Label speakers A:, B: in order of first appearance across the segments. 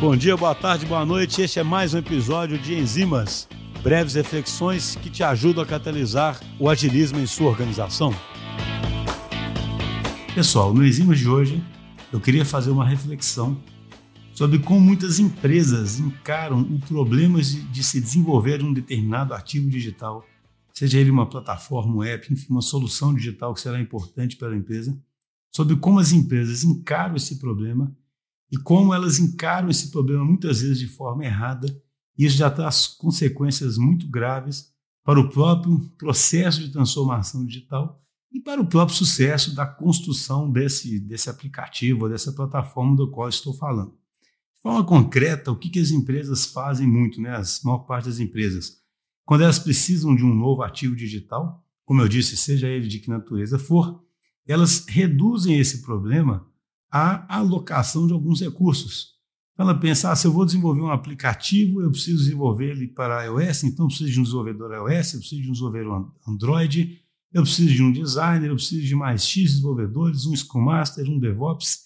A: Bom dia, boa tarde, boa noite. Este é mais um episódio de Enzimas, breves reflexões que te ajudam a catalisar o agilismo em sua organização. Pessoal, no Enzimas de hoje eu queria fazer uma reflexão sobre como muitas empresas encaram o problema de se desenvolver um determinado ativo digital, seja ele uma plataforma, um app, enfim, uma solução digital que será importante para a empresa, sobre como as empresas encaram esse problema e como elas encaram esse problema muitas vezes de forma errada, e isso já traz consequências muito graves para o próprio processo de transformação digital e para o próprio sucesso da construção desse, desse aplicativo, dessa plataforma do qual estou falando. De forma concreta, o que, que as empresas fazem muito, né? a maior parte das empresas? Quando elas precisam de um novo ativo digital, como eu disse, seja ele de que natureza for, elas reduzem esse problema à alocação de alguns recursos. Então, ela pensa, ah, se eu vou desenvolver um aplicativo, eu preciso desenvolver ele para iOS, então eu preciso de um desenvolvedor iOS, eu preciso de um desenvolvedor Android, eu preciso de um designer, eu preciso de mais X desenvolvedores, um Scrum Master, um DevOps.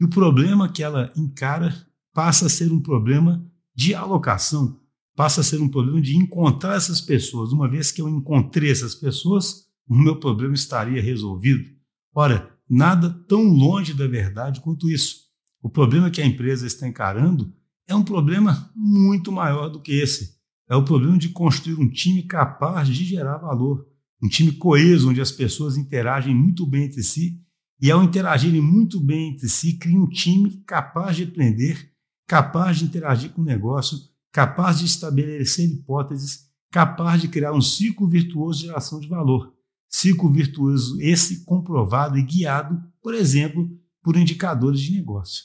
A: E o problema que ela encara passa a ser um problema de alocação, passa a ser um problema de encontrar essas pessoas. Uma vez que eu encontrei essas pessoas, o meu problema estaria resolvido. Ora, nada tão longe da verdade quanto isso. O problema que a empresa está encarando é um problema muito maior do que esse. É o problema de construir um time capaz de gerar valor, um time coeso, onde as pessoas interagem muito bem entre si e, ao interagirem muito bem entre si, cria um time capaz de aprender, capaz de interagir com o negócio, capaz de estabelecer hipóteses, capaz de criar um ciclo virtuoso de geração de valor. Ciclo virtuoso esse comprovado e guiado, por exemplo, por indicadores de negócio.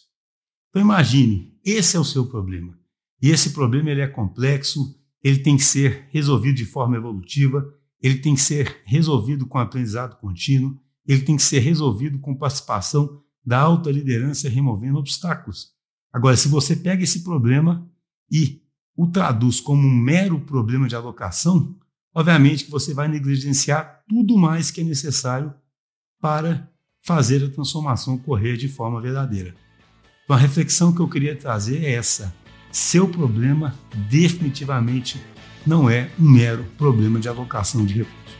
A: Então imagine, esse é o seu problema. E esse problema ele é complexo, ele tem que ser resolvido de forma evolutiva, ele tem que ser resolvido com aprendizado contínuo, ele tem que ser resolvido com participação da alta liderança removendo obstáculos. Agora, se você pega esse problema e o traduz como um mero problema de alocação, obviamente que você vai negligenciar tudo mais que é necessário para fazer a transformação ocorrer de forma verdadeira. Então, a reflexão que eu queria trazer é essa: seu problema definitivamente não é um mero problema de alocação de recursos.